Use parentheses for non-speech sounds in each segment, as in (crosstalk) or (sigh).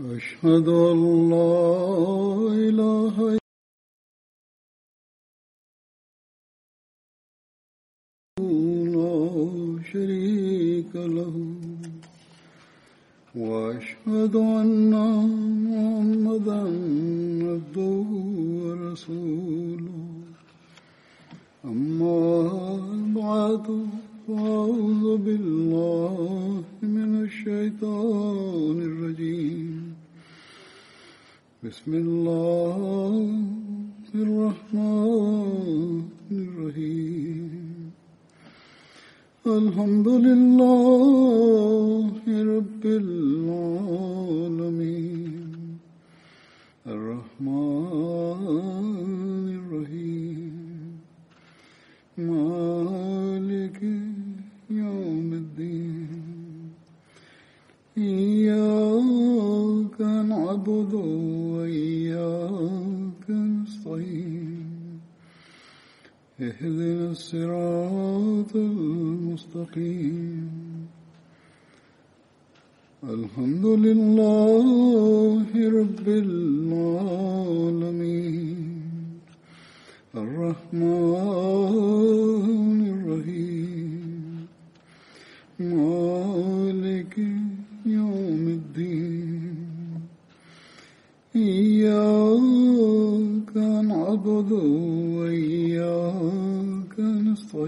أشهد أن لا إله إلا لا شريك له وأشهد أن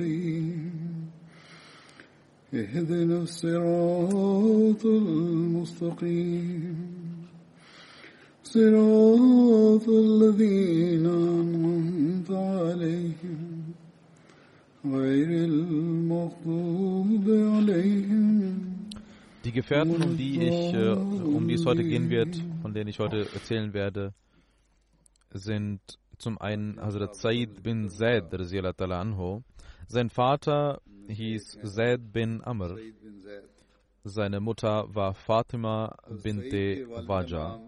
نستعين اهدنا الصراط المستقيم صراط الذين أنعمت عليهم غير المغضوب عليهم Die Gefährten, um die ich, äh, um die es heute gehen wird, von denen ich heute erzählen werde, sind zum einen Hazrat Said bin Zaid radiallahu anhu. sein Vater hieß Zaid bin Amr. Seine Mutter war Fatima binte Waja.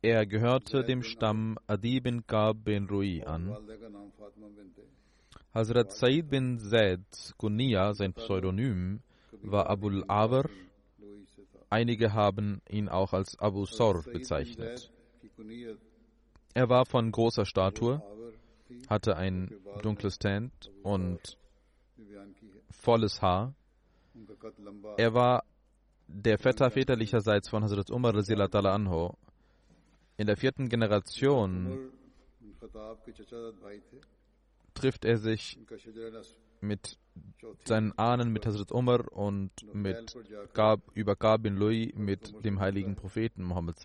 Er gehörte dem Stamm Adi bin Kab bin Rui an. Hazrat Said bin Zaid Kunia, sein Pseudonym, war Abul Awar. Einige haben ihn auch als Abu Sor bezeichnet. Er war von großer Statur, hatte ein dunkles Tent und volles Haar. Er war der Vetter väterlicherseits von Hazrat Umar anhu. In der vierten Generation trifft er sich mit seinen Ahnen, mit Hazrat Umar und mit Gab, über Gab bin Lui mit dem heiligen Propheten Muhammad.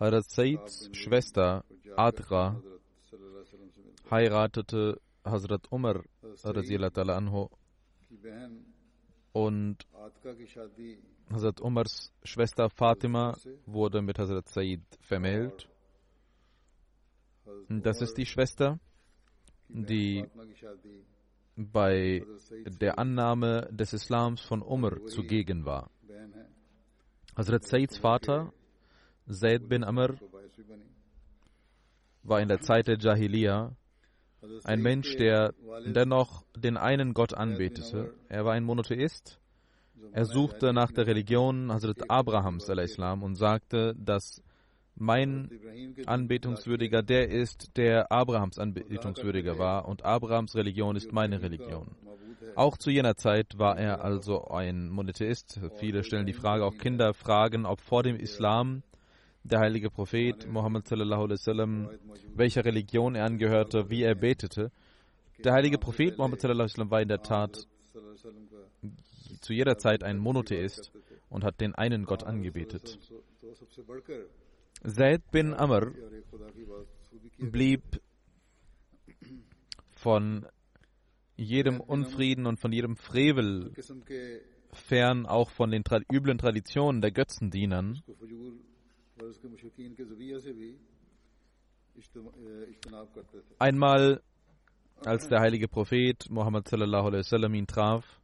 Hazrat Saids Schwester Adra heiratete Hazrat Umar anhu. Und Hazrat Umars Schwester Fatima wurde mit Hazrat Said vermählt. Das ist die Schwester, die bei der Annahme des Islams von Umar zugegen war. Hazrat Saids Vater, Zaid bin Amr, war in der Zeit der Jahiliya ein Mensch, der dennoch den einen Gott anbetete. Er war ein Monotheist. Er suchte nach der Religion Hazrat Abrahams Islam und sagte, dass mein Anbetungswürdiger der ist, der Abrahams Anbetungswürdiger war und Abrahams Religion ist meine Religion. Auch zu jener Zeit war er also ein Monotheist. Viele stellen die Frage, auch Kinder fragen, ob vor dem Islam der heilige Prophet alaihi wasallam, welcher Religion er angehörte, wie er betete. Der heilige Prophet alaihi wasallam war in der Tat zu jeder Zeit ein Monotheist und hat den einen Gott angebetet. Zaid bin Amr blieb von jedem Unfrieden und von jedem Frevel fern, auch von den üblen Traditionen der Götzendienern. Einmal, als der heilige Prophet Muhammad sallallahu alaihi wasallam ihn traf,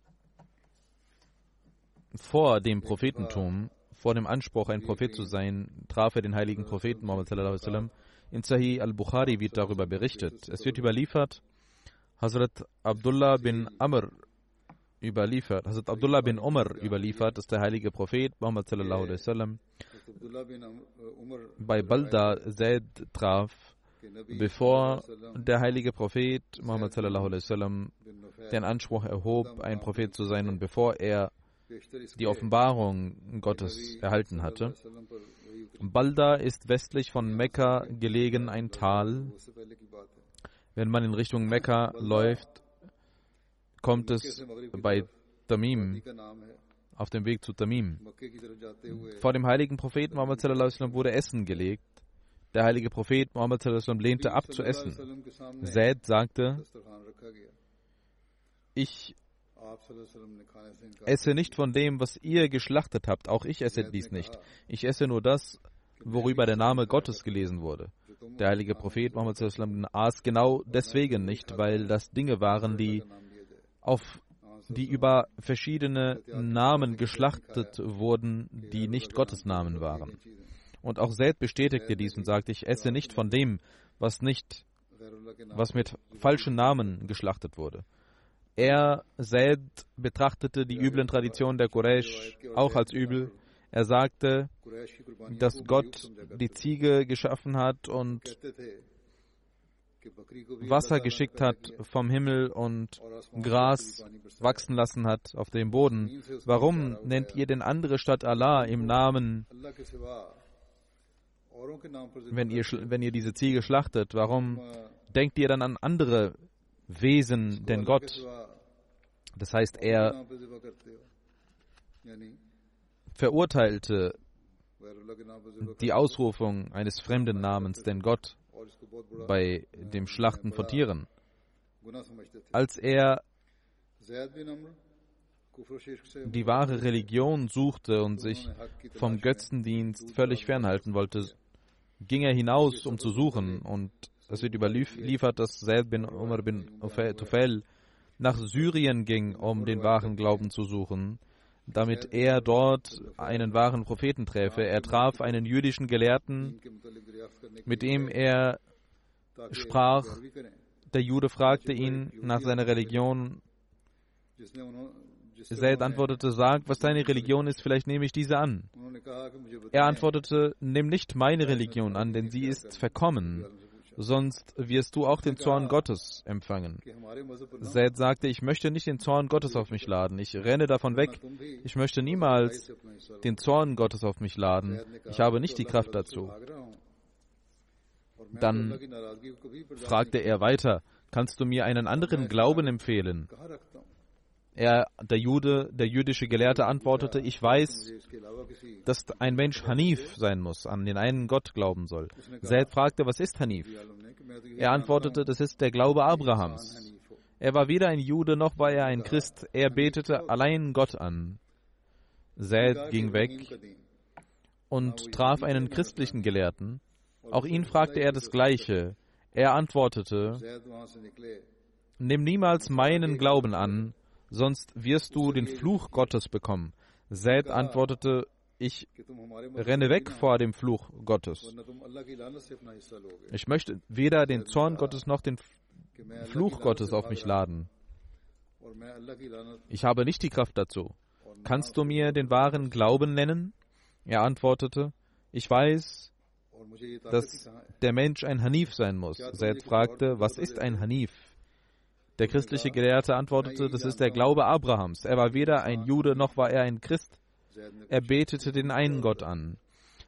vor dem Prophetentum, vor dem Anspruch, ein Prophet zu sein, traf er den heiligen Propheten Muhammad sallallahu alaihi wasallam. In Sahih al-Bukhari wird darüber berichtet. Es wird überliefert, Hazrat Abdullah bin Amr überliefert, Hazrat Abdullah bin Umar überliefert, dass der heilige Prophet Muhammad sallallahu alaihi wasallam bei Balda Zaid traf, bevor der heilige Prophet Muhammad sallallahu alaihi wasallam den Anspruch erhob, ein Prophet zu sein und bevor er die Offenbarung Gottes erhalten hatte. Balda ist westlich von Mekka gelegen ein Tal. Wenn man in Richtung Mekka läuft, kommt es bei Tamim, auf dem Weg zu Tamim. Vor dem heiligen Propheten Muhammad wurde Essen gelegt. Der heilige Prophet Muhammad lehnte ab zu essen. Zaid sagte, ich esse nicht von dem, was ihr geschlachtet habt. Auch ich esse dies nicht. Ich esse nur das, worüber der Name Gottes gelesen wurde. Der heilige Prophet Muhammad aß genau deswegen nicht, weil das Dinge waren, die auf die über verschiedene Namen geschlachtet wurden, die nicht Gottes Namen waren. Und auch Zaid bestätigte dies und sagte, ich esse nicht von dem, was nicht, was mit falschen Namen geschlachtet wurde. Er, Zaid, betrachtete die üblen Traditionen der Quraysh auch als übel. Er sagte, dass Gott die Ziege geschaffen hat und Wasser geschickt hat vom Himmel und Gras wachsen lassen hat auf dem Boden. Warum nennt ihr denn andere statt Allah im Namen, wenn ihr, wenn ihr diese Ziege schlachtet? Warum denkt ihr dann an andere Wesen denn Gott? Das heißt, er verurteilte die Ausrufung eines fremden Namens, denn Gott bei dem Schlachten von Tieren. Als er die wahre Religion suchte und sich vom Götzendienst völlig fernhalten wollte, ging er hinaus, um zu suchen. Und es wird überliefert, dass Zaid bin Umar bin Tufail nach Syrien ging, um den wahren Glauben zu suchen, damit er dort einen wahren Propheten träfe. Er traf einen jüdischen Gelehrten, mit dem er sprach. Der Jude fragte ihn nach seiner Religion. Zaid antwortete, sag, was deine Religion ist, vielleicht nehme ich diese an. Er antwortete, nimm nicht meine Religion an, denn sie ist verkommen sonst wirst du auch den Zorn Gottes empfangen. Zaid sagte, ich möchte nicht den Zorn Gottes auf mich laden. Ich renne davon weg. Ich möchte niemals den Zorn Gottes auf mich laden. Ich habe nicht die Kraft dazu. Dann fragte er weiter, kannst du mir einen anderen Glauben empfehlen? Er, der Jude, der jüdische Gelehrte antwortete, ich weiß, dass ein Mensch Hanif sein muss, an den einen Gott glauben soll. Zaid fragte, was ist Hanif? Er antwortete, das ist der Glaube Abrahams. Er war weder ein Jude noch war er ein Christ, er betete allein Gott an. Zaid ging weg und traf einen christlichen Gelehrten. Auch ihn fragte er das Gleiche. Er antwortete, Nimm niemals meinen Glauben an, sonst wirst du den Fluch Gottes bekommen. Zaid antwortete, ich renne weg vor dem Fluch Gottes. Ich möchte weder den Zorn Gottes noch den Fluch Gottes auf mich laden. Ich habe nicht die Kraft dazu. Kannst du mir den wahren Glauben nennen? Er antwortete, ich weiß, dass der Mensch ein Hanif sein muss. Zaid fragte, was ist ein Hanif? Der christliche Gelehrte antwortete, das ist der Glaube Abrahams. Er war weder ein Jude noch war er ein Christ. Er betete den einen Gott an.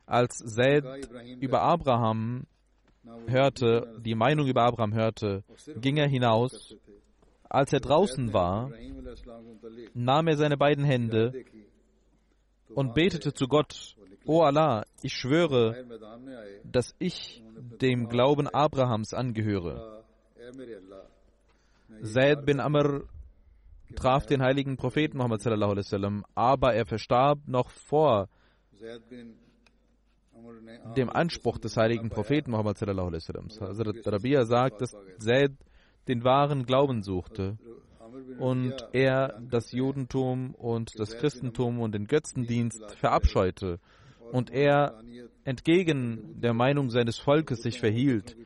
Als Zaid über Abraham hörte, die Meinung über Abraham hörte, ging er hinaus. Als er draußen war, nahm er seine beiden Hände und betete zu Gott, O Allah, ich schwöre, dass ich dem Glauben Abrahams angehöre. Zaid bin Amr traf den heiligen Propheten Muhammad aber er verstarb noch vor dem Anspruch des heiligen Propheten Muhammad. Hazrat Rabia sagt, dass Zaid den wahren Glauben suchte und er das Judentum und das Christentum und den Götzendienst verabscheute und er entgegen der Meinung seines Volkes sich verhielt.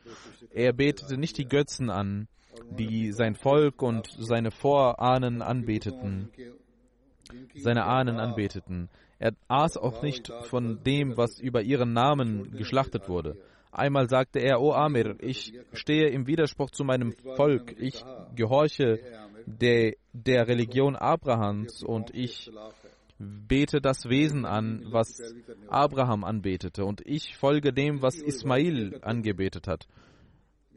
Er betete nicht die Götzen an, die sein Volk und seine Vorahnen anbeteten, seine Ahnen anbeteten. Er aß auch nicht von dem, was über ihren Namen geschlachtet wurde. Einmal sagte er, O Amir, ich stehe im Widerspruch zu meinem Volk, ich gehorche der, der Religion Abrahams und ich bete das Wesen an, was Abraham anbetete, und ich folge dem, was Ismail angebetet hat.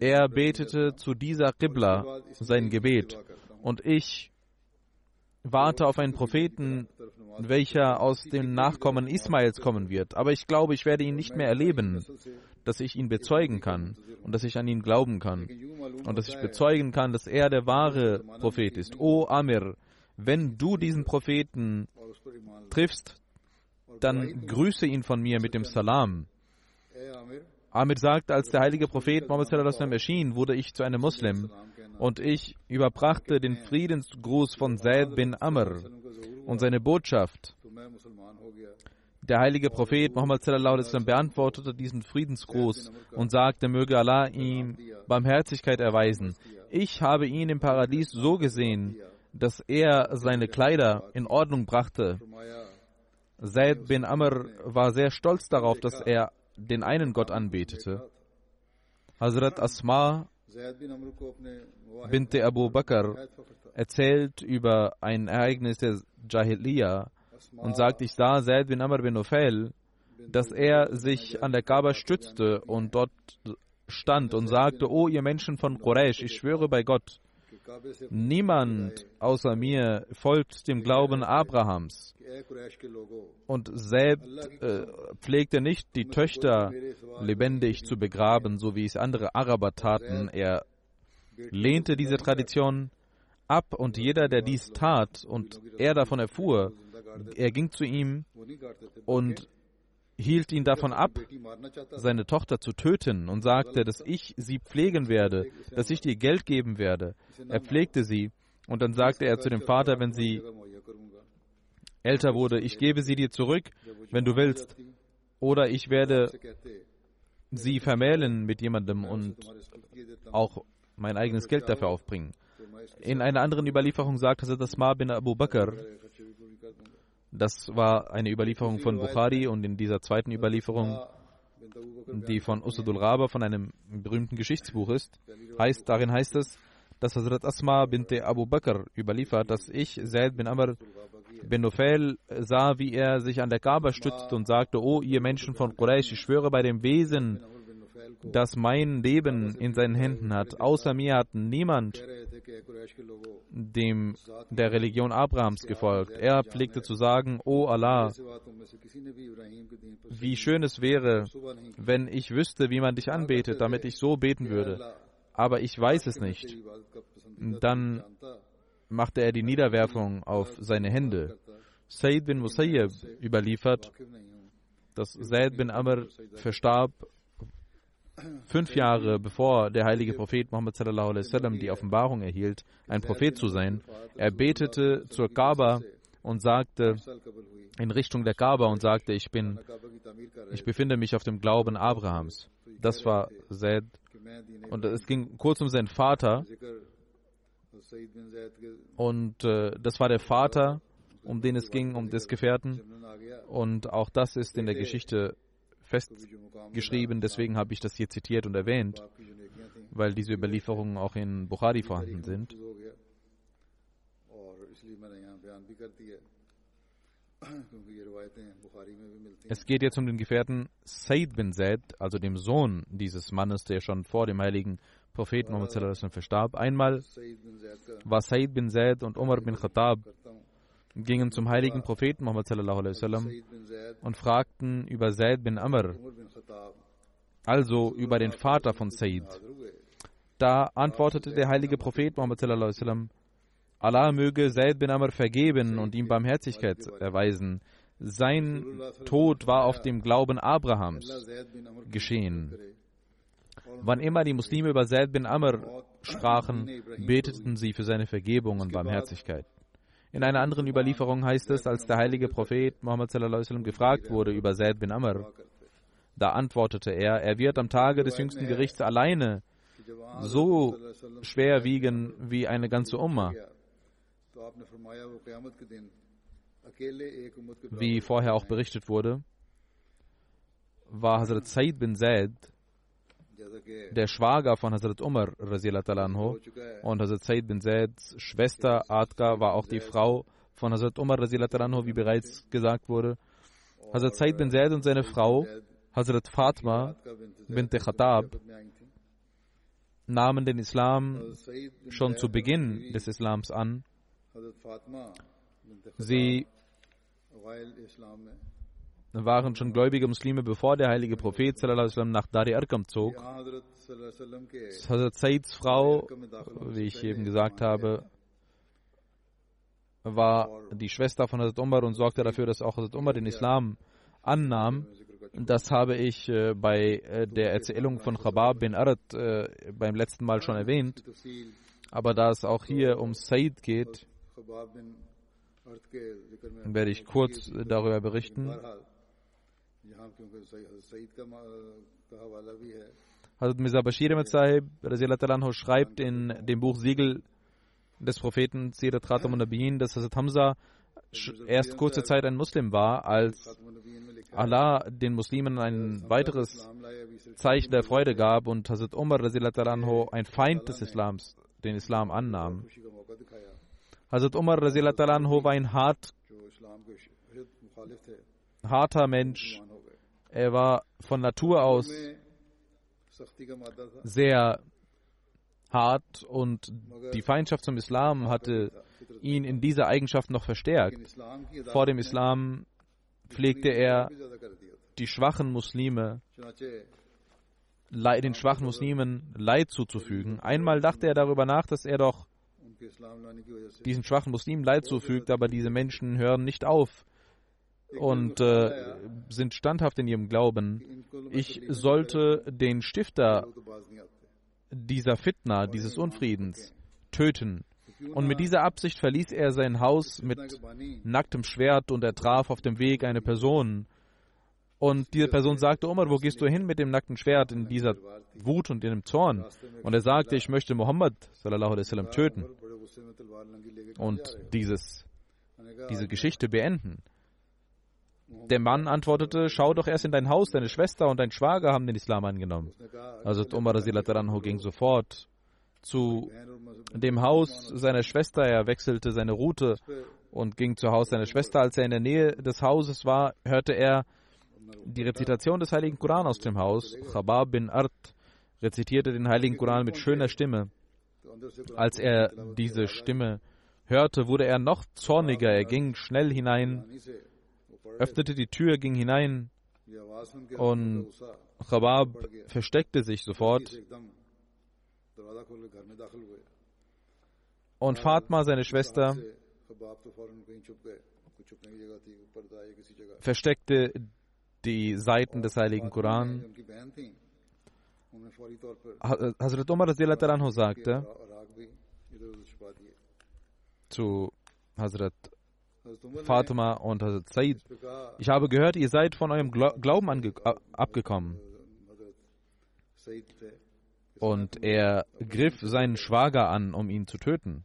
Er betete zu dieser Qibla sein Gebet, und ich warte auf einen Propheten, welcher aus den Nachkommen Ismails kommen wird. Aber ich glaube, ich werde ihn nicht mehr erleben, dass ich ihn bezeugen kann und dass ich an ihn glauben kann und dass ich bezeugen kann, dass er der wahre Prophet ist. O Amir, wenn du diesen Propheten triffst, dann grüße ihn von mir mit dem Salam. Amir sagt, als der heilige Prophet Muhammad erschien, wurde ich zu einem Muslim und ich überbrachte den Friedensgruß von Zaid bin Amr und seine Botschaft. Der heilige Prophet Muhammad beantwortete diesen Friedensgruß und sagte, möge Allah ihm Barmherzigkeit erweisen. Ich habe ihn im Paradies so gesehen, dass er seine Kleider in Ordnung brachte. Zaid bin Amr war sehr stolz darauf, dass er den einen Gott anbetete. Hazrat Asma binte Abu Bakr erzählt über ein Ereignis der Jahiliya und sagt, ich sah Zaid bin Amr bin Nufel, dass er sich an der Kaaba stützte und dort stand und sagte, O ihr Menschen von Quraysh, ich schwöre bei Gott, Niemand außer mir folgt dem Glauben Abrahams. Und selbst äh, pflegte nicht, die Töchter lebendig zu begraben, so wie es andere Araber taten. Er lehnte diese Tradition ab und jeder, der dies tat und er davon erfuhr, er ging zu ihm und hielt ihn davon ab, seine Tochter zu töten und sagte, dass ich sie pflegen werde, dass ich dir Geld geben werde. Er pflegte sie und dann sagte er zu dem Vater, wenn sie älter wurde, ich gebe sie dir zurück, wenn du willst, oder ich werde sie vermählen mit jemandem und auch mein eigenes Geld dafür aufbringen. In einer anderen Überlieferung sagt Hazrat Asma bin Abu Bakr, das war eine Überlieferung von Bukhari und in dieser zweiten Überlieferung, die von Usadul Raba von einem berühmten Geschichtsbuch ist, heißt, darin heißt es, dass Hazrat Asma bint Abu Bakr überliefert, dass ich, Zaid bin Amr bin Nufel, sah, wie er sich an der Kaaba stützte und sagte, O ihr Menschen von Quraysh, ich schwöre bei dem Wesen, das mein Leben in seinen Händen hat. Außer mir hat niemand dem der Religion Abrahams gefolgt. Er pflegte zu sagen, O Allah, wie schön es wäre, wenn ich wüsste, wie man dich anbetet, damit ich so beten würde. Aber ich weiß es nicht. Dann machte er die Niederwerfung auf seine Hände. Said bin Musayyib überliefert, dass Said bin Amr verstarb fünf Jahre bevor der heilige Prophet Muhammad sallam, die Offenbarung erhielt, ein Prophet zu sein, er betete zur Kaaba und sagte in Richtung der Kaaba und sagte, ich bin, ich befinde mich auf dem Glauben Abrahams. Das war Zaid. Und es ging kurz um seinen Vater. Und äh, das war der Vater, um den es ging, um des Gefährten. Und auch das ist in der Geschichte festgeschrieben. Deswegen habe ich das hier zitiert und erwähnt, weil diese Überlieferungen auch in Bukhari vorhanden sind. Es geht jetzt um den Gefährten Said bin Zaid, also dem Sohn dieses Mannes, der schon vor dem heiligen Propheten Muhammad verstarb. Einmal war Said bin Zaid und Umar bin Khattab gingen zum heiligen Propheten Muhammad sallam, und fragten über Zaid bin Amr, also über den Vater von Said. Da antwortete der heilige Prophet Muhammad sallam, Allah möge Zaid bin Amr vergeben und ihm Barmherzigkeit erweisen. Sein Tod war auf dem Glauben Abrahams geschehen. Wann immer die Muslime über Zaid bin Amr sprachen, beteten sie für seine Vergebung und Barmherzigkeit. In einer anderen Überlieferung heißt es, als der heilige Prophet Muhammad sallam, gefragt wurde über Zaid bin Amr, da antwortete er, er wird am Tage des jüngsten Gerichts alleine so schwer wiegen wie eine ganze Umma. Wie vorher auch berichtet wurde, war Hazrat Said bin Zaid der Schwager von Hazrat Umar anhu, und Hazrat Said bin Zaids Schwester Adka war auch die Frau von Hazrat Umar anhu, wie bereits gesagt wurde. Hazrat Said bin Zaid und seine Frau Hazrat Fatma bint Khattab nahmen den Islam schon zu Beginn des Islams an. Sie waren schon gläubige Muslime, bevor der heilige Prophet nach Dari Arkam zog. Hazrat Saids Frau, wie ich eben gesagt habe, war die Schwester von Hazrat Umar und sorgte dafür, dass auch Hazrat Umar den Islam annahm. Das habe ich äh, bei äh, der Erzählung von Khabab bin Arad äh, beim letzten Mal schon erwähnt. Aber da es auch hier um Said geht, werde ich kurz darüber berichten. Hazrat Mirza Bashir Ahmed Sahib schreibt in dem Buch Siegel des Propheten Sirat Khatam Nabiyin, dass Hazrat Hamza erst kurze Zeit ein Muslim war, als Allah den Muslimen ein weiteres Zeichen der Freude gab und Hazrat Umar ein Feind des Islams, den Islam annahm. Hazrat Umar war ein hart, harter Mensch. Er war von Natur aus sehr hart und die Feindschaft zum Islam hatte ihn in dieser Eigenschaft noch verstärkt. Vor dem Islam pflegte er die schwachen Muslime, den schwachen Muslimen Leid zuzufügen. Einmal dachte er darüber nach, dass er doch diesen schwachen Muslimen Leid zufügt, aber diese Menschen hören nicht auf und äh, sind standhaft in ihrem Glauben. Ich sollte den Stifter dieser Fitna, dieses Unfriedens, töten. Und mit dieser Absicht verließ er sein Haus mit nacktem Schwert und er traf auf dem Weg eine Person. Und diese Person sagte, Omar, wo gehst du hin mit dem nackten Schwert in dieser Wut und in dem Zorn? Und er sagte, ich möchte Muhammad sallam, töten und dieses, diese Geschichte beenden. Der Mann antwortete, schau doch erst in dein Haus, deine Schwester und dein Schwager haben den Islam angenommen. Also Umar ging sofort zu dem Haus seiner Schwester. Er wechselte seine Route und ging zu Haus seiner Schwester. Als er in der Nähe des Hauses war, hörte er die Rezitation des Heiligen Koran aus dem Haus. Khabab bin Art rezitierte den Heiligen Koran mit schöner Stimme. Als er diese Stimme hörte, wurde er noch zorniger. Er ging schnell hinein, öffnete die Tür, ging hinein und Khabab versteckte sich sofort. Und Fatma, seine Schwester, versteckte die Seiten des Heiligen Koran. Hazrat Umar sagte zu Hazrat Fatima und Hazrat Said, ich habe gehört, ihr seid von eurem Glauben abgekommen. Und er griff seinen Schwager an, um ihn zu töten.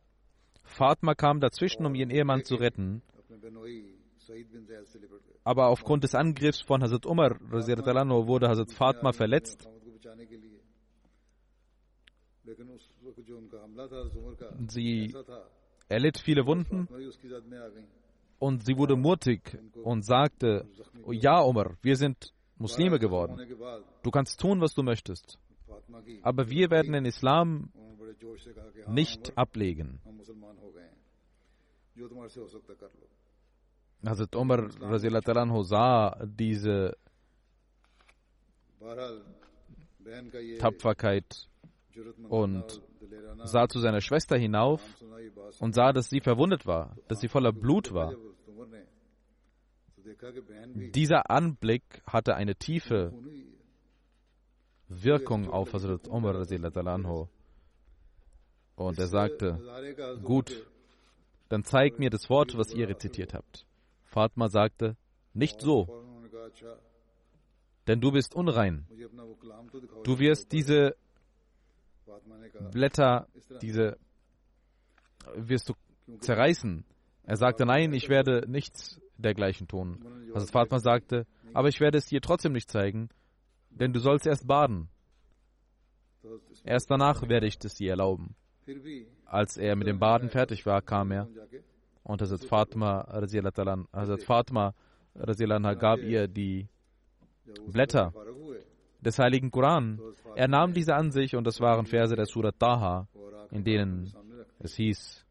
Fatma kam dazwischen, um ihren Ehemann zu retten. Aber aufgrund des Angriffs von Hazrat Umar wurde Hazrat Fatma verletzt. Sie erlitt viele Wunden und sie wurde mutig und sagte, ja Umar, wir sind Muslime geworden. Du kannst tun, was du möchtest. Aber wir werden den Islam nicht ablegen. Hazrat Umar sah diese Tapferkeit und sah zu seiner Schwester hinauf und sah, dass sie verwundet war, dass sie voller Blut war. Dieser Anblick hatte eine tiefe Wirkung auf Hazrat Umar. Und er sagte, gut, dann zeig mir das Wort, was ihr rezitiert habt. Fatma sagte, nicht so, denn du bist unrein. Du wirst diese Blätter, diese wirst du zerreißen. Er sagte, nein, ich werde nichts dergleichen tun. Also Fatma sagte, aber ich werde es dir trotzdem nicht zeigen, denn du sollst erst baden. Erst danach werde ich es dir erlauben. Als er mit dem Baden fertig war, kam er und Hazrat Fatma, Hazrat Fatma gab ihr die Blätter des heiligen Koran. Er nahm diese an sich und das waren Verse der Surat Taha, in denen es hieß,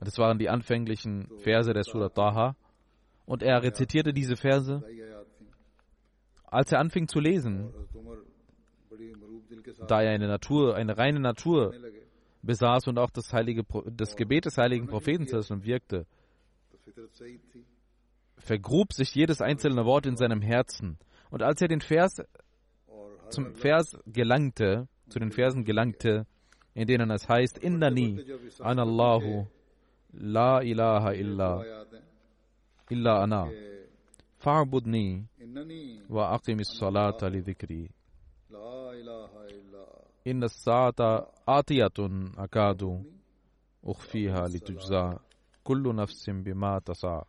das waren die anfänglichen Verse der Surat Taha, und er rezitierte diese Verse. Als er anfing zu lesen, da er eine Natur, eine reine Natur besaß und auch das, heilige, das Gebet des heiligen Propheten wirkte, vergrub sich jedes einzelne Wort in seinem Herzen. Und als er den Vers zum Vers gelangte, zu den Versen gelangte, in denen es heißt, Innani anallahu la ilaha illa illa ana fa'budni wa aqimis salata li dhikri inna as-sa'ata atiyatun akadu ukhfiha litujza kullu nafsin bima tasa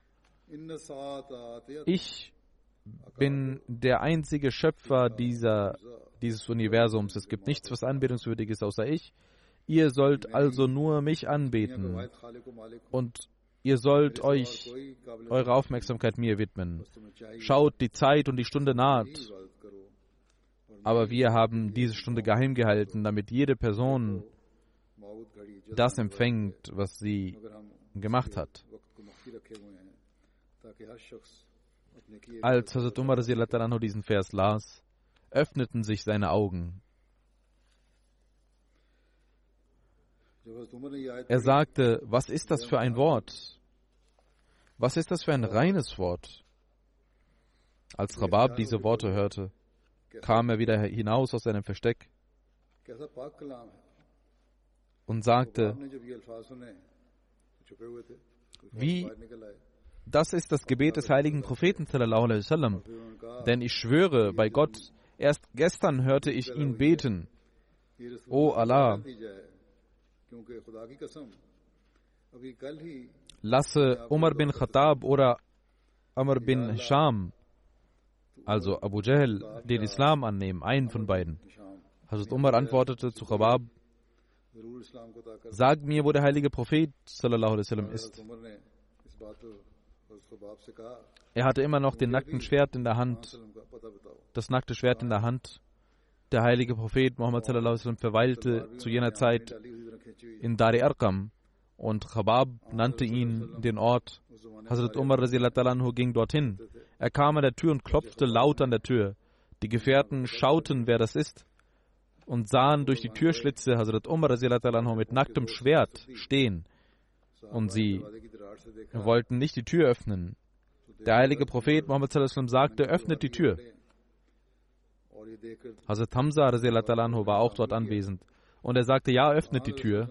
ich bin der einzige Schöpfer dieser, dieses Universums. Es gibt nichts, was anbetungswürdig ist, außer ich. Ihr sollt also nur mich anbeten und ihr sollt euch eure Aufmerksamkeit mir widmen. Schaut, die Zeit und die Stunde naht. Aber wir haben diese Stunde geheim gehalten, damit jede Person das empfängt, was sie gemacht hat. Als Hazrat Umar diesen Vers las, öffneten sich seine Augen. Er sagte, was ist das für ein Wort? Was ist das für ein reines Wort? Als Rabab diese Worte hörte, kam er wieder hinaus aus seinem Versteck und sagte, wie das ist das Gebet des heiligen Propheten, denn ich schwöre bei Gott, erst gestern hörte ich ihn beten. O Allah, lasse Umar bin Khattab oder Amr bin Sham, also Abu Jahl, den Islam annehmen, einen von beiden. Hazrat Umar antwortete zu Khabab, sag mir, wo der heilige Prophet wasallam ist. Er hatte immer noch den nackten Schwert in der Hand, das nackte Schwert in der Hand. Der heilige Prophet Muhammad sallam, verweilte zu jener Zeit in Dari Arqam und Khabab nannte ihn den Ort. Hazrat Umar ging dorthin. Er kam an der Tür und klopfte laut an der Tür. Die Gefährten schauten, wer das ist, und sahen durch die Türschlitze Hazrat Umar mit nacktem Schwert stehen. Und sie wollten nicht die Tür öffnen. Der heilige Prophet Muhammad sagte, öffnet die Tür. Hazrat Hamza war auch dort anwesend. Und er sagte, ja, öffnet die Tür.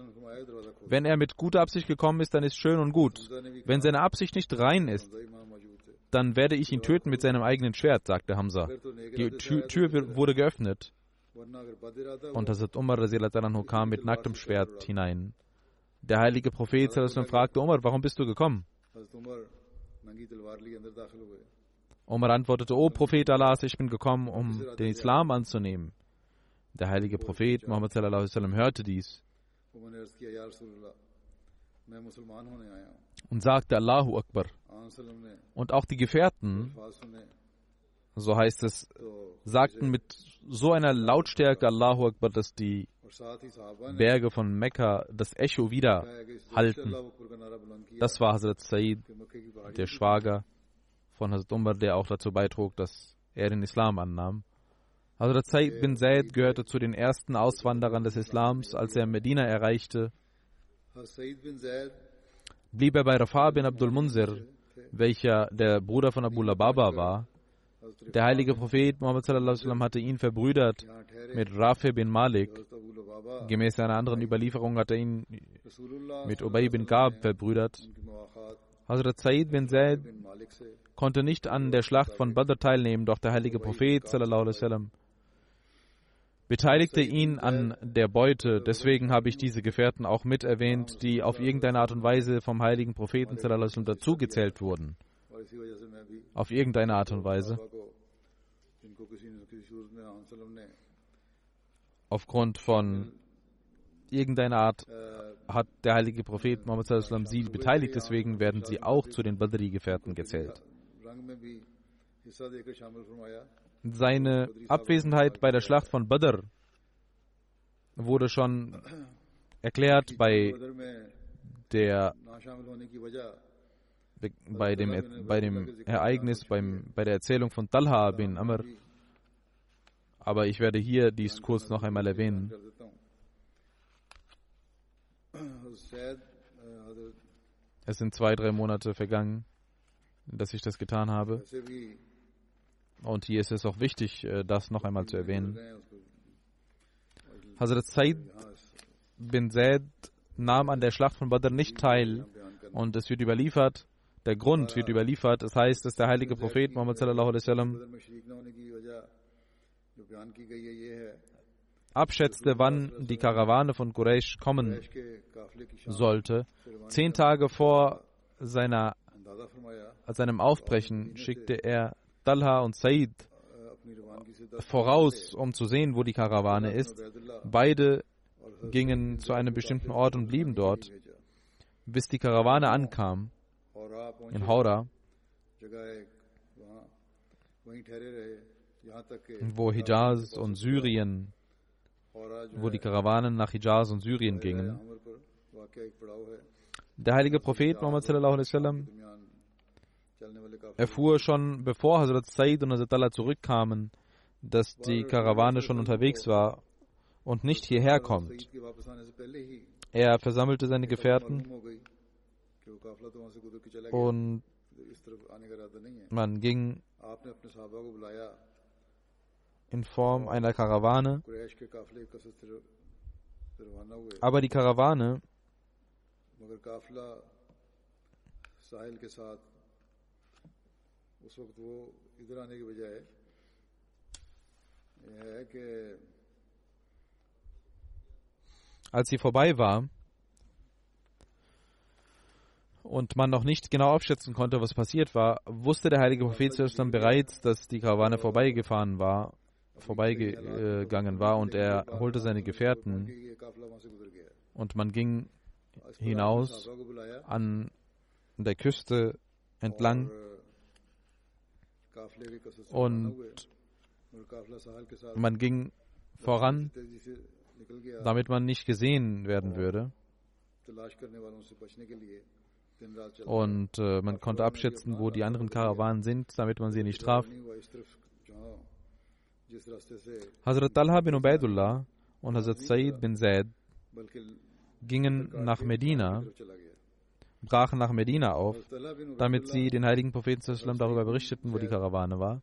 Wenn er mit guter Absicht gekommen ist, dann ist schön und gut. Wenn seine Absicht nicht rein ist, dann werde ich ihn töten mit seinem eigenen Schwert, sagte Hamza. Die Tür, Tür wurde geöffnet. Und Hazrat Umar kam mit nacktem Schwert hinein. Der heilige Prophet fragte Umar, warum bist du gekommen? Umar antwortete, O Prophet Allahs, ich bin gekommen, um den Islam anzunehmen. Der heilige Prophet Muhammad hörte dies und sagte Allahu Akbar. Und auch die Gefährten, so heißt es, sagten mit so einer Lautstärke Allahu Akbar, dass die Berge von Mekka das Echo wieder halten. Das war Hazrat Said, der Schwager von Hazrat Umar, der auch dazu beitrug, dass er den Islam annahm. Hazrat Said bin Zaid gehörte zu den ersten Auswanderern des Islams. Als er Medina erreichte, blieb er bei Rafa bin Abdul Munzir, welcher der Bruder von Abu Lababa war. Der heilige Prophet Muhammad hatte ihn verbrüdert mit Rafi bin Malik. Gemäß einer anderen Überlieferung hat er ihn mit Ubay bin Gab verbrüdert. Hazrat Said bin Zaid konnte nicht an der Schlacht von Badr teilnehmen, doch der heilige Prophet beteiligte ihn an der Beute. Deswegen habe ich diese Gefährten auch mit erwähnt, die auf irgendeine Art und Weise vom heiligen Propheten dazugezählt wurden. Auf irgendeine Art und Weise. Aufgrund von irgendeiner Art hat der heilige Prophet Muhammad sie beteiligt, deswegen werden sie auch zu den Badri-Gefährten gezählt. Seine Abwesenheit bei der Schlacht von Badr wurde schon erklärt bei der bei dem, bei dem Ereignis, beim, bei der Erzählung von Talha bin Amr. Aber ich werde hier dies kurz noch einmal erwähnen. Es sind zwei, drei Monate vergangen, dass ich das getan habe. Und hier ist es auch wichtig, äh, das noch einmal zu erwähnen. Hazrat Said bin Zaid nahm an der Schlacht von Badr nicht teil und es wird überliefert, der Grund wird überliefert, es das heißt, dass der heilige Prophet Muhammad abschätzte, wann die Karawane von Quraysh kommen sollte. Zehn Tage vor seiner, seinem Aufbrechen schickte er Talha und Said voraus, um zu sehen, wo die Karawane ist. Beide gingen zu einem bestimmten Ort und blieben dort, bis die Karawane ankam in Haura, wo Hijaz und Syrien, wo die Karawanen nach Hijaz und Syrien gingen. Der heilige Prophet Muhammad sallallahu alaihi wasallam erfuhr schon, bevor Hazrat Said und Hazrat Allah zurückkamen, dass die Karawane schon unterwegs war und nicht hierher kommt. Er versammelte seine Gefährten und man ging in Form einer Karawane. Aber die Karawane उस वक्त वो इधर आने की बजाय है कि als sie vorbei war und man noch nicht genau abschätzen konnte, was passiert war, wusste der heilige Prophet dann bereits, dass die Karawane vorbeigefahren war, vorbeigegangen war und er holte seine Gefährten und man ging hinaus an der Küste entlang und man ging voran, damit man nicht gesehen werden würde. Und äh, man konnte abschätzen, wo die anderen Karawanen sind, damit man sie nicht traf. Hazrat Talha bin Ubaidullah und Hazrat Said bin Zaid gingen nach Medina brachen nach Medina auf, damit sie den heiligen Propheten darüber berichteten, wo die Karawane war.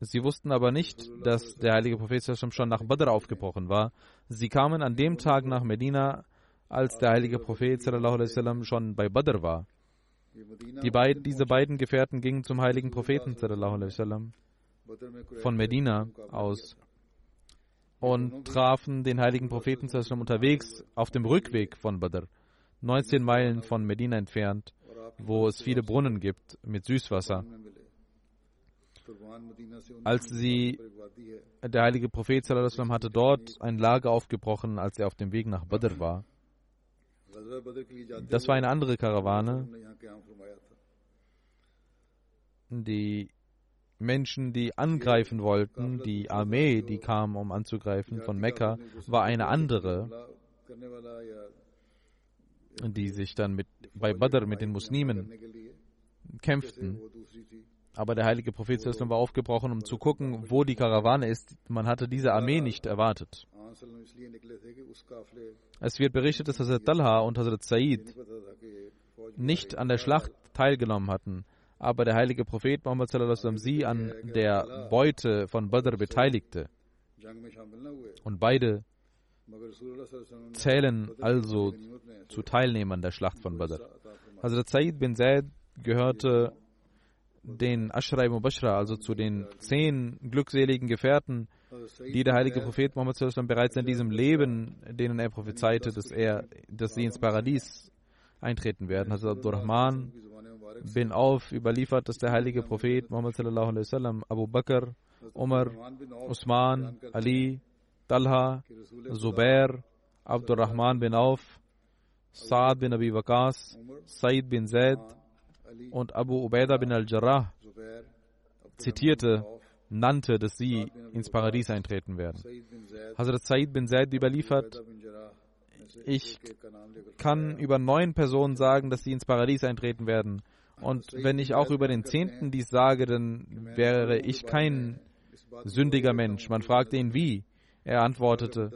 Sie wussten aber nicht, dass der heilige Prophet schon nach Badr aufgebrochen war. Sie kamen an dem Tag nach Medina, als der heilige Prophet schon bei Badr war. Die beid, diese beiden Gefährten gingen zum heiligen Propheten von Medina aus und trafen den heiligen Propheten unterwegs auf dem Rückweg von Badr. 19 Meilen von Medina entfernt, wo es viele Brunnen gibt mit Süßwasser. Als sie, der heilige Prophet hatte dort ein Lager aufgebrochen, als er auf dem Weg nach Badr war. Das war eine andere Karawane. Die Menschen, die angreifen wollten, die Armee, die kam, um anzugreifen von Mekka, war eine andere die sich dann mit, bei Badr mit den Muslimen kämpften. Aber der heilige Prophet war aufgebrochen, um zu gucken, wo die Karawane ist. Man hatte diese Armee nicht erwartet. Es wird berichtet, dass Hazrat Talha und Hazrat Said nicht an der Schlacht teilgenommen hatten, aber der heilige Prophet Muhammad sie an der Beute von Badr beteiligte. Und beide zählen also zu Teilnehmern der Schlacht von Badr. Hazrat Said bin Zaid gehörte den Ashra Mubashra, also zu den zehn glückseligen Gefährten, die der heilige Prophet Muhammad bereits in diesem Leben, denen er prophezeite, dass, er, dass sie ins Paradies eintreten werden. Hazrat Abdurrahman bin Auf überliefert, dass der heilige Prophet Muhammad Abu Bakr, Umar, Usman, Ali, Talha, Zubair, Abdurrahman bin Auf, Saad bin Abi Waqas, Said bin Zaid und Abu Ubaidah bin al-Jarrah zitierte, nannte, dass sie ins Paradies eintreten werden. Hazrat Said bin Zaid überliefert, ich kann über neun Personen sagen, dass sie ins Paradies eintreten werden. Und wenn ich auch über den Zehnten dies sage, dann wäre ich kein sündiger Mensch. Man fragte ihn, wie? Er antwortete,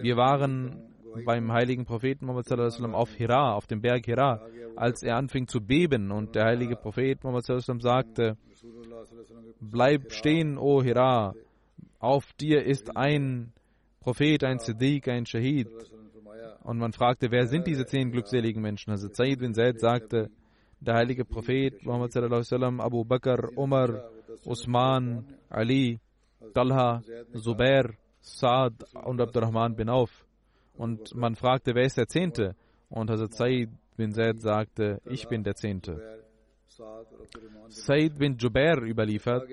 wir waren beim heiligen Propheten Muhammad auf Hira, auf dem Berg Hira, als er anfing zu beben und der heilige Prophet Muhammad sagte, bleib stehen, o Hira, auf dir ist ein Prophet, ein Siddiq, ein Shahid. Und man fragte, wer sind diese zehn glückseligen Menschen? Also Zaid bin Zaid sagte, der heilige Prophet Muhammad Abu Bakr, Umar, Usman, Ali, Talha, Zubair, Saad und Abdurrahman bin Auf. Und man fragte, wer ist der Zehnte? Und Hazrat Said bin Zaid sagte, ich bin der Zehnte. Said bin Jubair überliefert,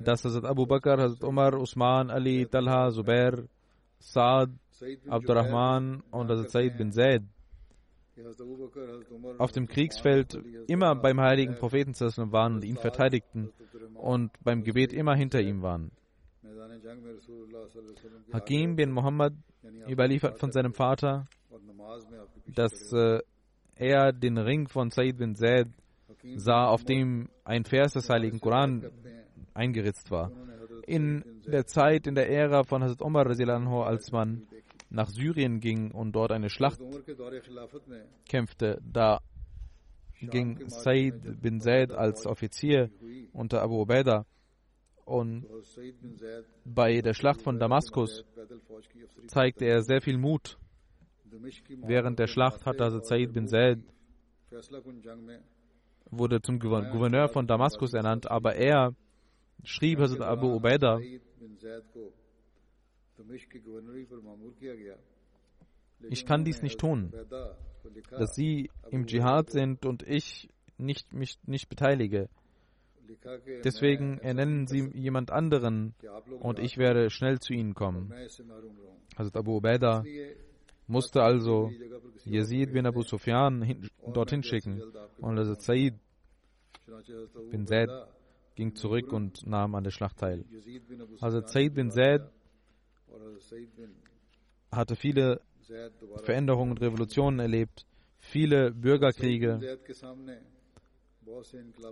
dass Hazrat Abu Bakr, Hazrat Umar, Usman, Ali, Talha, Zubair, Saad, Abdurrahman und Hazrat Said bin Zaid auf dem Kriegsfeld immer beim heiligen Propheten waren und ihn verteidigten und beim Gebet immer hinter ihm waren. Hakim bin Muhammad überliefert von seinem Vater, dass äh, er den Ring von Said bin Zaid sah, auf dem ein Vers des Heiligen Koran eingeritzt war. In der Zeit, in der Ära von Hazrat Umar, als man nach Syrien ging und dort eine Schlacht kämpfte, da ging Said bin Zaid als Offizier unter Abu Ubaidah und bei der Schlacht von Damaskus zeigte er sehr viel Mut. Während der Schlacht hatte also Said bin Zaid wurde zum Gouverneur von Damaskus ernannt, aber er schrieb Hazrat Abu Ubaidah, ich kann dies nicht tun, dass Sie im Dschihad sind und ich nicht, mich nicht beteilige. Deswegen ernennen Sie jemand anderen und ich werde schnell zu Ihnen kommen. Hazrat Abu Ubaidah musste also Yazid bin Abu Sufyan hin, dorthin schicken und Hazrat Said bin Zaid ging zurück und nahm an der Schlacht teil. Hazrat Said bin Zaid hatte viele Veränderungen und Revolutionen erlebt, viele Bürgerkriege.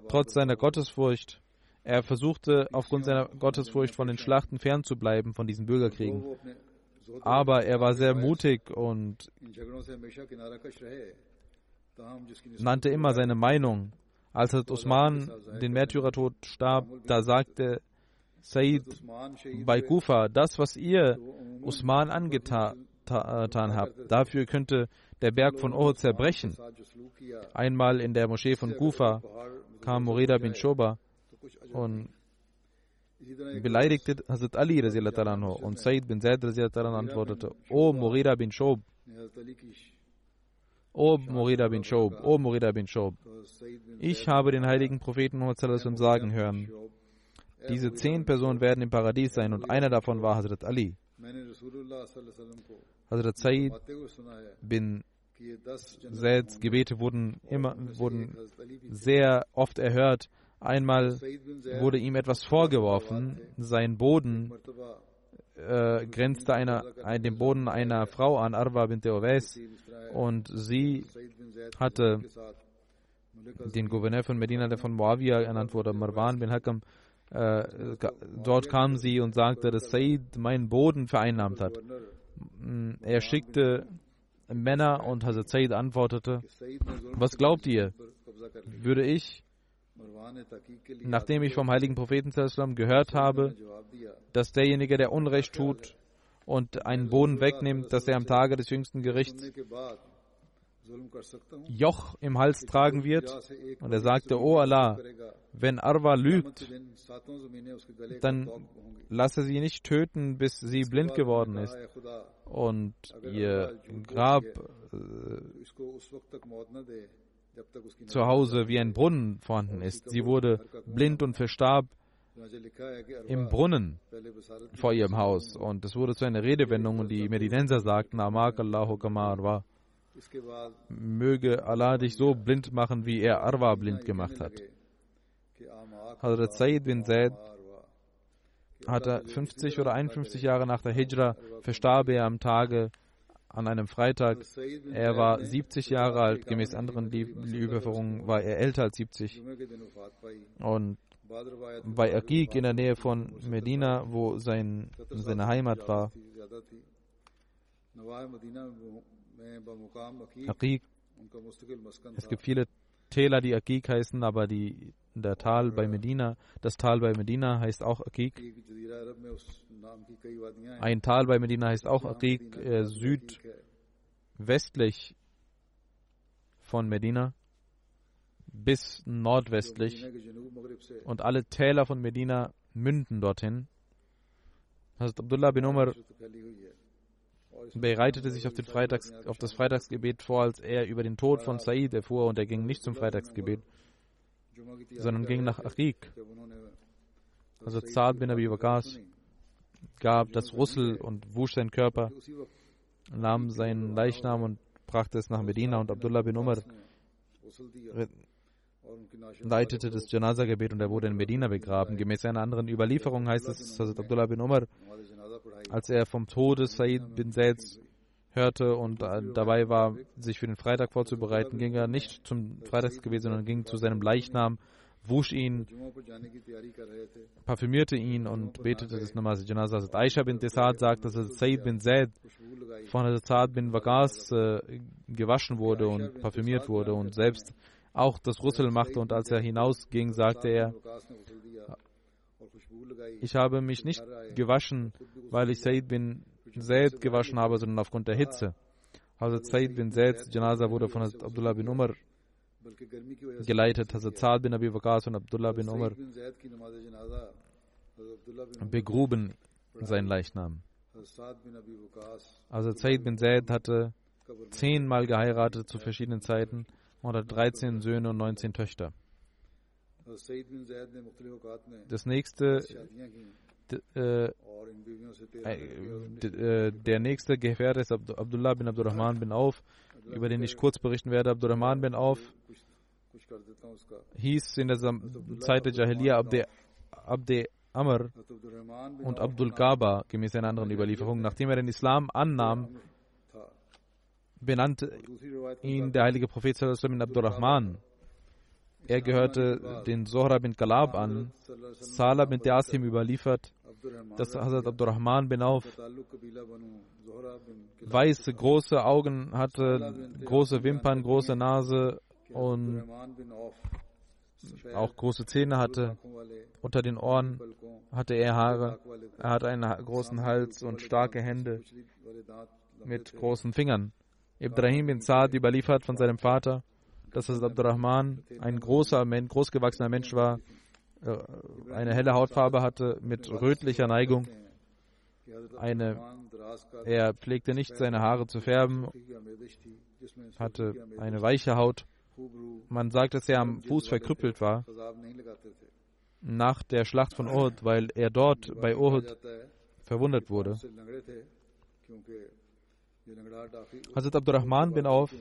Trotz seiner Gottesfurcht, er versuchte aufgrund seiner Gottesfurcht von den Schlachten fernzubleiben, von diesen Bürgerkriegen. Aber er war sehr mutig und nannte immer seine Meinung. Als Osman den Märtyrertod starb, da sagte Said bei Kufa, das, was ihr Usman angetan habt, dafür könnte der Berg von Uhud zerbrechen. Einmal in der Moschee von Kufa kam Murida bin Shoba und beleidigte Hazrat Ali und Said bin Zaid antwortete, O Murida bin Shob, O Murida bin Shob, O Murida bin Shob, ich habe den heiligen Propheten Muhammad sagen hören, diese zehn Personen werden im Paradies sein und einer davon war Hazrat Ali. Hazrat Said bin Zaids Gebete wurden, immer, wurden sehr oft erhört. Einmal wurde ihm etwas vorgeworfen, sein Boden äh, grenzte einer, dem Boden einer Frau an, Arwa bint Owais, und sie hatte den Gouverneur von Medina, der von Muawiyah ernannt wurde, Marwan bin Hakam, äh, dort kam sie und sagte, dass Said meinen Boden vereinnahmt hat. Mm, er schickte Männer und Hazrat Said antwortete, was glaubt ihr? Würde ich, nachdem ich vom heiligen Propheten gehört habe, dass derjenige, der Unrecht tut und einen Boden wegnimmt, dass er am Tage des jüngsten Gerichts Joch im Hals tragen wird. Und er sagte, O oh Allah, wenn Arwa lügt, dann lasse sie nicht töten, bis sie blind geworden ist und ihr Grab äh, zu Hause wie ein Brunnen vorhanden ist. Sie wurde blind und verstarb im Brunnen vor ihrem Haus. Und es wurde zu einer Redewendung und die Medinenser sagten, Amak Allahu Kamarwa. Möge Allah dich so blind machen, wie er Arwa blind gemacht hat. Hazrat Said bin Zaid hatte 50 oder 51 Jahre nach der Hijra verstarb er am Tage an einem Freitag. Er war 70 Jahre alt, gemäß anderen Überführungen war er älter als 70. Und bei Akik in der Nähe von Medina, wo sein, seine Heimat war, Aqiq. Es gibt viele Täler, die Aqiq heißen, aber die, der Tal bei Medina, das Tal bei Medina heißt auch Aqiq. Ein Tal bei Medina heißt auch Aqiq, äh, südwestlich von Medina bis nordwestlich. und alle Täler von Medina münden dorthin. Hazrat Abdullah bin Umar bereitete sich auf, Freitags, auf, das Freitagsgebet vor, als er über den Tod von Said erfuhr und er ging nicht zum Freitagsgebet, sondern ging nach Aqiq. Also Zad bin Abi Waqas gab das Rüssel und wusch seinen Körper, nahm seinen Leichnam und brachte es nach Medina und Abdullah bin Umar leitete das Janaza-Gebet und er wurde in Medina begraben. Gemäß einer anderen Überlieferung heißt es, dass Abdullah bin Umar als er vom Tode Said bin Zaid hörte und äh, dabei war, sich für den Freitag vorzubereiten, ging er nicht zum Freitagsgebet, sondern ging zu seinem Leichnam, wusch ihn, parfümierte ihn und betete das Namaz Janaza. Aisha bin Desad sagt, dass Said bin Zaid von Hazrat bin Waqas äh, gewaschen wurde und parfümiert wurde und selbst auch das Rüssel machte und als er hinausging, sagte er, ich habe mich nicht gewaschen, weil ich Said bin Zaid gewaschen habe, sondern aufgrund der Hitze. Also Said bin Zaids Janaza wurde von Abdullah bin Umar geleitet. Also Saad bin Abi Waqas und Abdullah bin Umar begruben seinen Leichnam. Also Said bin Zaid hatte zehnmal geheiratet zu verschiedenen Zeiten und hat 13 Söhne und 19 Töchter. Das nächste, äh, äh, äh, der nächste Gefährte ist Abdullah bin Abdurrahman bin Auf, über den ich kurz berichten werde. Abdurrahman bin Auf hieß in der Zeit der Jahiliya Abde, Abde Amr und Abdul Gaba, gemäß einer anderen Überlieferung. Nachdem er den Islam annahm, benannte ihn der heilige Prophet in Abdurrahman. Er gehörte den Zohra bin Kalab an. Salah bin Yasim überliefert, dass Hazrat Abdurrahman bin Auf weiße, große Augen hatte, große Wimpern, große Nase und auch große Zähne hatte. Unter den Ohren hatte er Haare. Er hatte einen großen Hals und starke Hände mit großen Fingern. Ibrahim bin Saad überliefert von seinem Vater, dass Hazrat Abdurrahman ein großer, großgewachsener Mensch war, äh, eine helle Hautfarbe hatte mit rötlicher Neigung. Eine, er pflegte nicht seine Haare zu färben, hatte eine weiche Haut. Man sagt, dass er am Fuß verkrüppelt war nach der Schlacht von Uhud, weil er dort bei Uhud verwundet wurde. Hazrat Abdurrahman bin Auf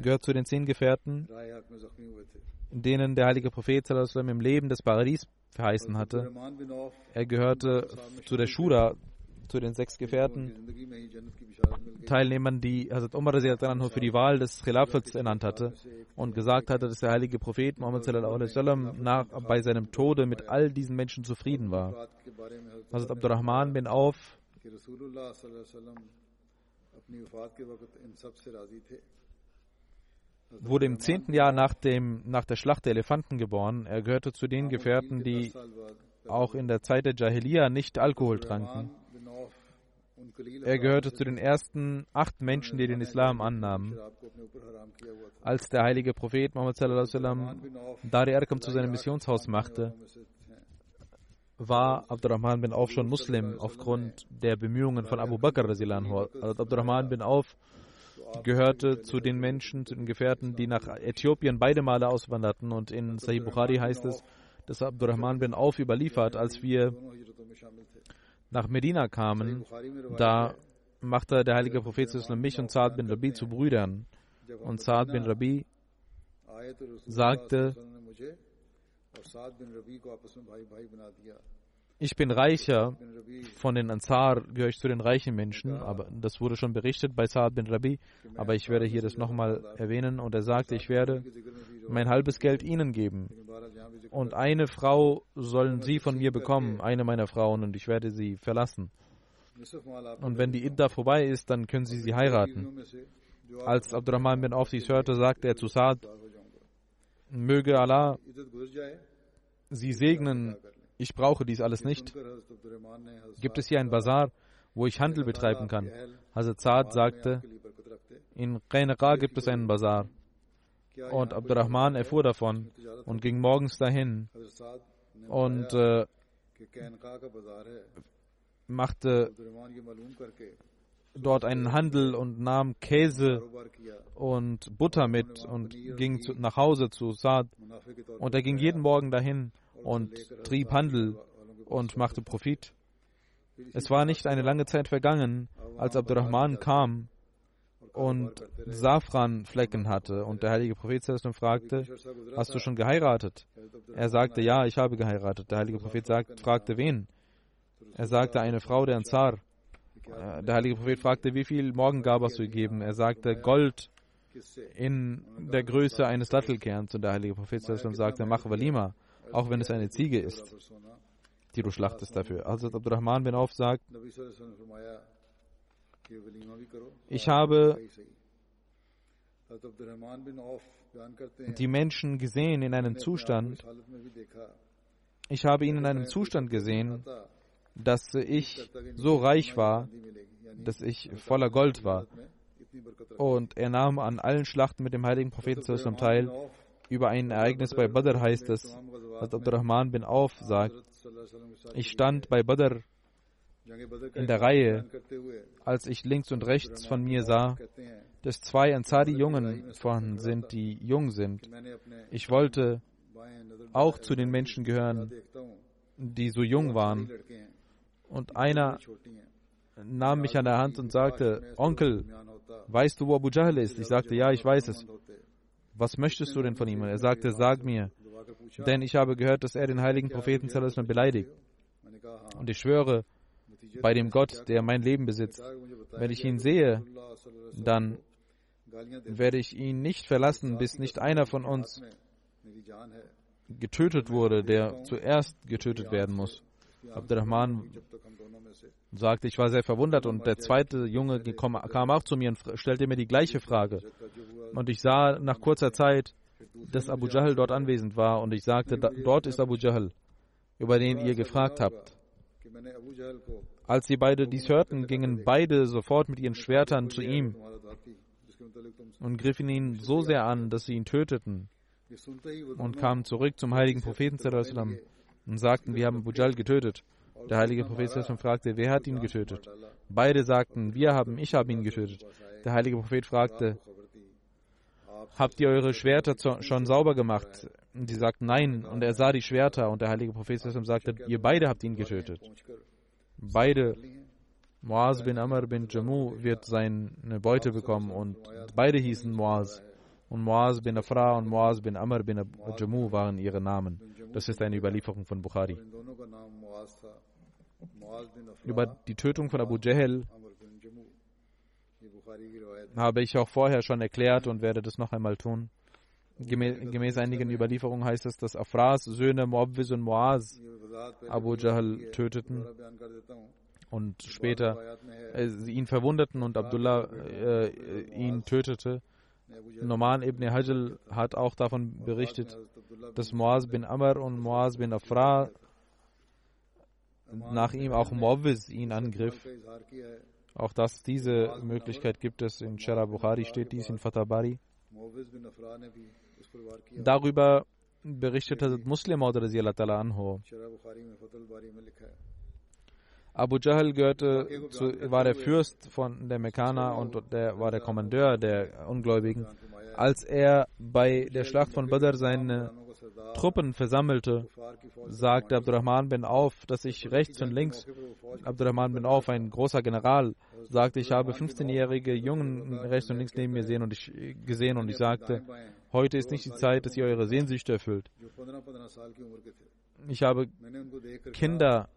gehört zu den zehn Gefährten, denen der heilige Prophet im Leben des Paradies verheißen hatte. Er gehörte zu der Shura, zu den sechs Gefährten, Teilnehmern, die Hazrat Umar für die Wahl des Khilafats ernannt hatte und gesagt hatte, dass der heilige Prophet Muhammad nach, bei seinem Tode mit all diesen Menschen zufrieden war. Hazrat Abdurrahman bin Auf wurde im zehnten Jahr nach, dem, nach der Schlacht der Elefanten geboren. Er gehörte zu den Gefährten, die auch in der Zeit der Jahiliya nicht Alkohol tranken. Er gehörte zu den ersten acht Menschen, die den Islam annahmen. Als der heilige Prophet Muhammad sallam Dari Arkam zu seinem Missionshaus machte, war Abdurrahman bin Auf schon Muslim aufgrund der Bemühungen von Abu Bakr. Also Abdurrahman bin Auf gehörte zu den Menschen, zu den Gefährten, die nach Äthiopien beide Male auswanderten. Und in Sahih Bukhari heißt es, dass Abdurrahman bin Auf überliefert, als wir nach Medina kamen, da machte der heilige Prophet mich und Saad bin Rabi zu Brüdern. Und Saad bin Rabi sagte, ich bin reicher von den Ansar, gehöre ich zu den reichen Menschen, aber das wurde schon berichtet bei Saad bin Rabi, aber ich werde hier das nochmal erwähnen und er sagte, ich werde mein halbes Geld ihnen geben und eine Frau sollen sie von mir bekommen, eine meiner Frauen und ich werde sie verlassen. Und wenn die Idda vorbei ist, dann können sie sie heiraten. Als Abdurrahman bin Auf dies hörte, sagte er zu Saad, möge Allah sie segnen ich brauche dies alles nicht. Gibt es hier ein Bazar, wo ich Handel betreiben kann? Hazrat Saad sagte, in Qainaqa gibt es einen Bazar. Und Abdurrahman erfuhr davon und ging morgens dahin und äh, machte dort einen Handel und nahm Käse und Butter mit und ging zu, nach Hause zu Saad. Und er ging jeden Morgen dahin und trieb Handel und machte Profit. Es war nicht eine lange Zeit vergangen, als Abdurrahman kam und Safranflecken hatte und der heilige Prophet fragte, hast du schon geheiratet? Er sagte, ja, ich habe geheiratet. Der heilige Prophet sagt, fragte wen? Er sagte, eine Frau der Ansar. Äh, der heilige Prophet fragte, wie viel Morgengabe hast du gegeben? Er sagte, Gold in der Größe eines Dattelkerns. Und der heilige Prophet sagte, mach Walima auch wenn es eine Ziege ist, die du schlachtest dafür. Also Abdurrahman bin Auf sagt, ich habe die Menschen gesehen in einem Zustand, ich habe ihn in einem Zustand gesehen, dass ich so reich war, dass ich voller Gold war. Und er nahm an allen Schlachten mit dem heiligen Propheten teil über ein Ereignis bei Badr heißt es, dass Abdurrahman bin Auf sagt, ich stand bei Badr in der Reihe, als ich links und rechts von mir sah, dass zwei Ansari-Jungen vorhanden sind, die jung sind. Ich wollte auch zu den Menschen gehören, die so jung waren. Und einer nahm mich an der Hand und sagte, Onkel, weißt du, wo Abu Jahl ist? Ich sagte, ja, ich weiß es was möchtest du denn von ihm? Und er sagte, sag mir, denn ich habe gehört, dass er den heiligen Propheten beleidigt. Und ich schwöre bei dem Gott, der mein Leben besitzt, wenn ich ihn sehe, dann werde ich ihn nicht verlassen, bis nicht einer von uns getötet wurde, der zuerst getötet werden muss. Abdurrahman sagte, ich war sehr verwundert und der zweite Junge kam auch zu mir und stellte mir die gleiche Frage. Und ich sah nach kurzer Zeit, dass Abu Jahl dort anwesend war und ich sagte, dort ist Abu Jahl, über den ihr gefragt habt. Als sie beide dies hörten, gingen beide sofort mit ihren Schwertern zu ihm und griffen ihn so sehr an, dass sie ihn töteten und kamen zurück zum heiligen Propheten und sagten, wir haben Abu Jahl getötet. Der heilige Prophet fragte, wer hat ihn getötet? Beide sagten, wir haben, ich habe ihn getötet. Der heilige Prophet fragte, habt ihr eure Schwerter schon sauber gemacht? Und sie sagten, nein. Und er sah die Schwerter und der heilige Prophet sagte, ihr beide habt ihn getötet. Beide, Muaz bin Amr bin Jammu wird seine Beute bekommen und beide hießen Muaz. Und Muaz bin Afra und Muaz bin Amr bin Jammu waren ihre Namen. Das ist eine Überlieferung von Bukhari. Über die Tötung von Abu Jahl habe ich auch vorher schon erklärt und werde das noch einmal tun. Gemäß, einigen Überlieferungen heißt es, dass Afras Söhne Muabwiz und Muaz Abu Jahl töteten und später äh, ihn verwundeten und Abdullah äh, ihn tötete. Noman ibn Hajl hat auch davon berichtet, dass Muaz bin Amr und Muaz bin Afra nach ihm auch Muawwiz ihn angriff. Auch das, diese Möglichkeit gibt es in Shara Bukhari, steht dies in Fatah Bari. Darüber berichtet Hazrat Muslim anhu. Abu Jahl gehörte zu, war der Fürst von der Mekkaner und der war der Kommandeur der Ungläubigen. Als er bei der Schlacht von Badr seine Truppen versammelte, sagte Abdurrahman bin Auf, dass ich rechts und links, Abdurrahman bin Auf, ein großer General, sagte, ich habe 15-jährige Jungen rechts und links neben mir sehen und ich, gesehen und ich sagte, heute ist nicht die Zeit, dass ihr eure Sehnsüchte erfüllt. Ich habe Kinder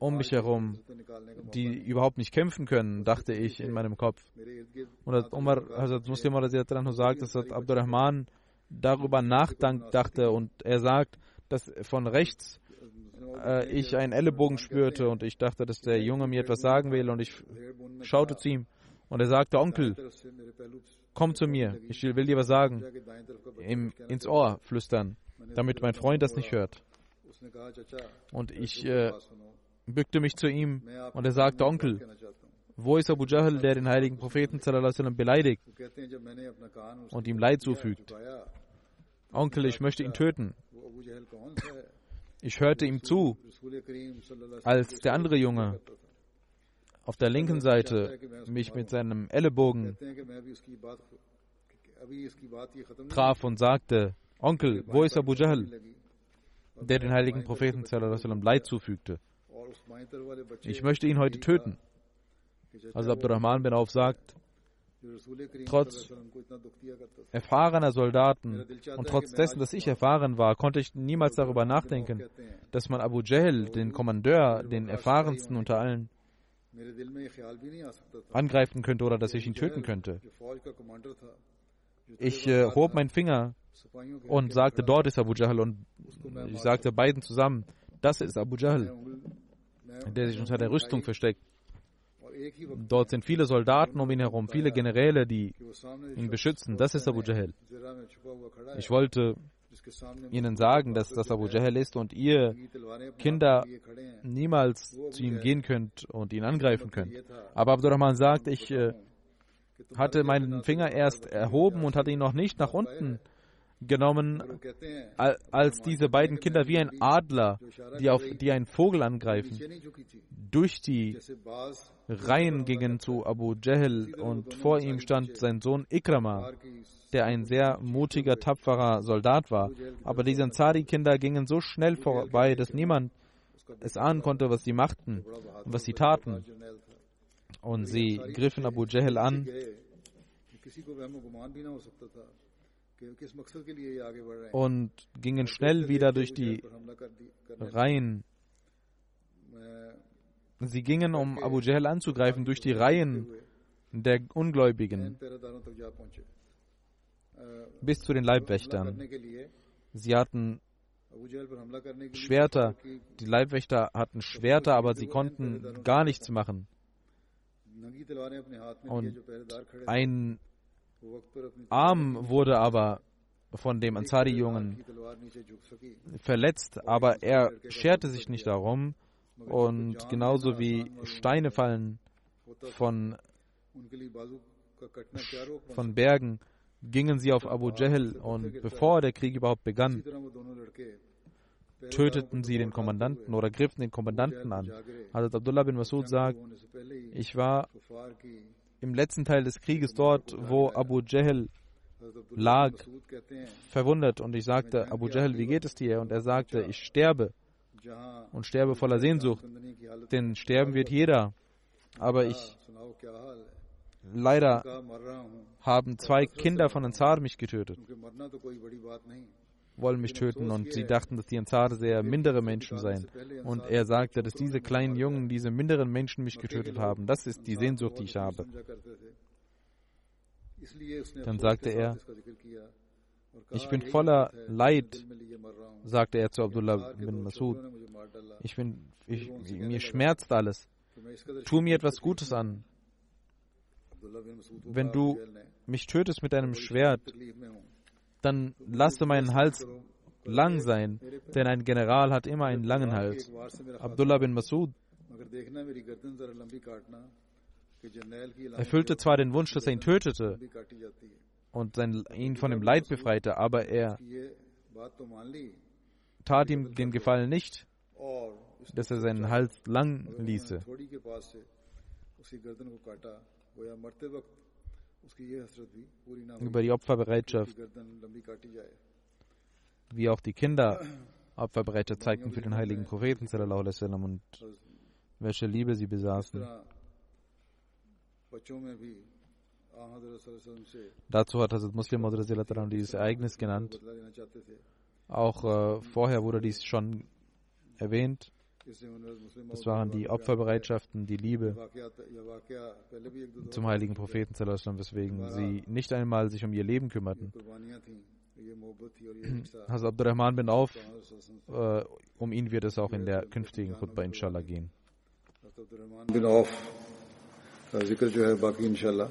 um mich herum, die überhaupt nicht kämpfen können, dachte ich in meinem Kopf. Und Umar, Hazrat Muslim sagt, dass Abdurrahman darüber nachdachte und er sagt, dass von rechts äh, ich einen Ellenbogen spürte und ich dachte, dass der Junge mir etwas sagen will und ich schaute zu ihm und er sagte, Onkel, komm zu mir, ich will dir was sagen, Im, ins Ohr flüstern, damit mein Freund das nicht hört. Und ich äh, bückte mich zu ihm und er sagte, Onkel, wo ist Abu Jahl, der den heiligen Propheten beleidigt und ihm Leid zufügt? Onkel, ich möchte ihn töten. Ich hörte ihm zu, als der andere Junge auf der linken Seite mich mit seinem Ellenbogen traf und sagte, Onkel, wo ist Abu Jahl, der den heiligen Propheten Leid zufügte? Ich möchte ihn heute töten. Also Abdurrahman bin Auf sagt, trotz erfahrener Soldaten und trotz dessen, dass ich erfahren war, konnte ich niemals darüber nachdenken, dass man Abu Jahl, den Kommandeur, den erfahrensten unter allen, angreifen könnte oder dass ich ihn töten könnte. Ich äh, hob meinen Finger und sagte, dort ist Abu Jahl und ich sagte beiden zusammen, das ist Abu Jahl, der sich unter der Rüstung versteckt. Dort sind viele Soldaten um ihn herum, viele Generäle, die ihn beschützen. Das ist Abu Jahl. Ich wollte ihnen sagen, dass das Abu Jahl ist und ihr Kinder niemals zu ihm gehen könnt und ihn angreifen könnt. Aber Abdurrahman sagt, ich äh, hatte meinen Finger erst erhoben und hatte ihn noch nicht nach unten genommen, als diese beiden Kinder wie ein Adler, die, auf, die einen Vogel angreifen, durch die Reihen gingen zu Abu Jahl und vor ihm stand sein Sohn Ikrama, der ein sehr mutiger, tapferer Soldat war. Aber diese Ansari-Kinder gingen so schnell vorbei, dass niemand es ahnen konnte, was sie machten und was sie taten. Und sie griffen Abu Jahl an und gingen schnell wieder durch die Reihen. Sie gingen, um Abu Jahl anzugreifen, durch die Reihen der Ungläubigen bis zu den Leibwächtern. Sie hatten Schwerter. Die Leibwächter hatten Schwerter, aber sie konnten gar nichts machen. Und ein Arm wurde aber von dem Ansari-Jungen verletzt, aber er scherte sich nicht darum. Und genauso wie Steine fallen von, von Bergen, gingen sie auf Abu Jahl und bevor der Krieg überhaupt begann, töteten sie den Kommandanten oder griffen den Kommandanten an. Also Abdullah bin Masud sagt, ich war im letzten Teil des Krieges dort, wo Abu Jahl lag, verwundert. Und ich sagte, Abu Jahl, wie geht es dir? Und er sagte, ich sterbe und sterbe voller Sehnsucht. Denn sterben wird jeder. Aber ich, leider haben zwei Kinder von Ansar mich getötet wollen mich töten und sie dachten, dass die Ansar sehr mindere Menschen seien. Und er sagte, dass diese kleinen Jungen, diese minderen Menschen mich getötet haben. Das ist die Sehnsucht, die ich habe. Dann sagte er, ich bin voller Leid, sagte er zu Abdullah bin Masud. Ich bin, ich, mir schmerzt alles. Tu mir etwas Gutes an. Wenn du mich tötest mit einem Schwert, dann lasse meinen Hals lang sein, denn ein General hat immer einen langen Hals. Abdullah bin Masud erfüllte zwar den Wunsch, dass er ihn tötete und sein, ihn von dem Leid befreite, aber er tat ihm den Gefallen nicht, dass er seinen Hals lang ließe. Über die Opferbereitschaft, wie auch die Kinder (clears throat) Opferbereitschaft zeigten für den heiligen Propheten und welche Liebe sie besaßen. Dazu hat Hazrat Muslim dieses Ereignis genannt. Auch äh, vorher wurde dies schon erwähnt. Das waren die Opferbereitschaften, die Liebe zum heiligen Propheten, weswegen sie nicht einmal sich um ihr Leben kümmerten. (clears throat) Hazrat Abdurrahman bin Auf, äh, um ihn wird es auch in der künftigen Khutbah inshallah gehen. bin Auf, zikr jo hai inshallah.